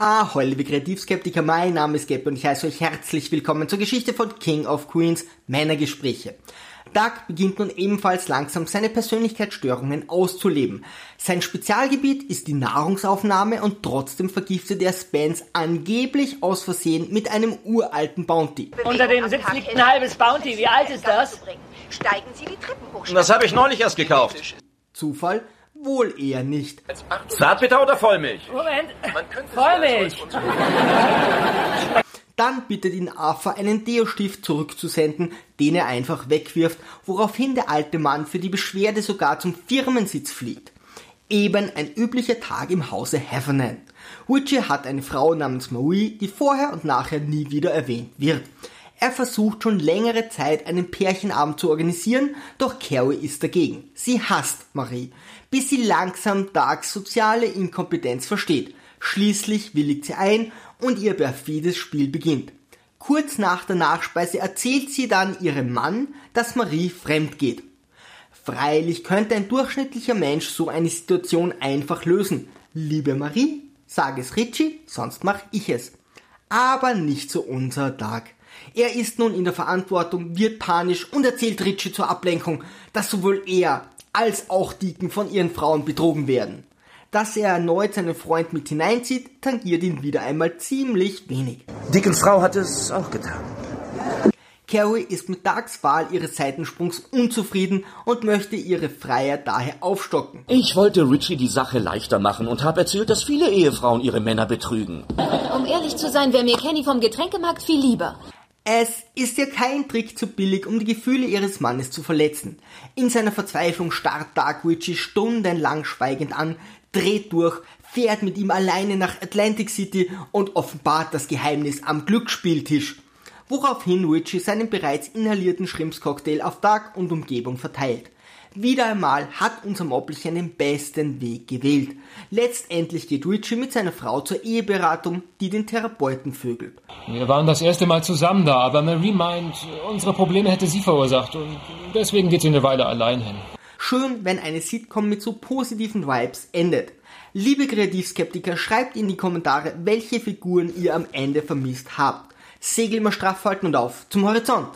Ahoi, liebe Kreativskeptiker, mein Name ist Gab und ich heiße euch herzlich willkommen zur Geschichte von King of Queens, Männergespräche. Doug beginnt nun ebenfalls langsam seine Persönlichkeitsstörungen auszuleben. Sein Spezialgebiet ist die Nahrungsaufnahme und trotzdem vergiftet er Spence angeblich aus Versehen mit einem uralten Bounty. Unter dem Sitz liegt ein halbes Bounty. Wie alt ist das? Steigen Sie die Treppen hoch. Das habe ich neulich erst gekauft. Zufall? Wohl eher nicht. Zartbitter oder Vollmilch? Moment. Vollmilch. Dann bittet ihn Arthur, einen Deo-Stift zurückzusenden, den er einfach wegwirft, woraufhin der alte Mann für die Beschwerde sogar zum Firmensitz fliegt. Eben ein üblicher Tag im Hause Heffernan. Richie hat eine Frau namens Marie, die vorher und nachher nie wieder erwähnt wird. Er versucht schon längere Zeit einen Pärchenabend zu organisieren, doch Carrie ist dagegen. Sie hasst Marie, bis sie langsam Darks soziale Inkompetenz versteht. Schließlich willigt sie ein und ihr perfides Spiel beginnt. Kurz nach der Nachspeise erzählt sie dann ihrem Mann, dass Marie fremd geht. Freilich könnte ein durchschnittlicher Mensch so eine Situation einfach lösen. Liebe Marie, sag es Richie, sonst mach ich es. Aber nicht so unser Tag. Er ist nun in der Verantwortung, wird panisch und erzählt Richie zur Ablenkung, dass sowohl er als auch Deacon von ihren Frauen betrogen werden. Dass er erneut seinen Freund mit hineinzieht, tangiert ihn wieder einmal ziemlich wenig. Deacons Frau hat es auch getan. Carrie ist mit Darks Wahl ihres Seitensprungs unzufrieden und möchte ihre Freiheit daher aufstocken. Ich wollte Richie die Sache leichter machen und habe erzählt, dass viele Ehefrauen ihre Männer betrügen. Um ehrlich zu sein, wäre mir Kenny vom Getränkemarkt viel lieber. Es ist ja kein Trick zu billig, um die Gefühle ihres Mannes zu verletzen. In seiner Verzweiflung starrt Dark Richie stundenlang schweigend an, dreht durch, fährt mit ihm alleine nach Atlantic City und offenbart das Geheimnis am Glücksspieltisch. Woraufhin Richie seinen bereits inhalierten Schrimpscocktail auf Dark und Umgebung verteilt. Wieder einmal hat unser Moppelchen den besten Weg gewählt. Letztendlich geht Richie mit seiner Frau zur Eheberatung, die den Therapeuten vögelt. Wir waren das erste Mal zusammen da, aber Marie meint, unsere Probleme hätte sie verursacht und deswegen geht sie eine Weile allein hin. Schön, wenn eine Sitcom mit so positiven Vibes endet. Liebe Kreativskeptiker, schreibt in die Kommentare, welche Figuren ihr am Ende vermisst habt. Segel mal straff halten und auf zum Horizont.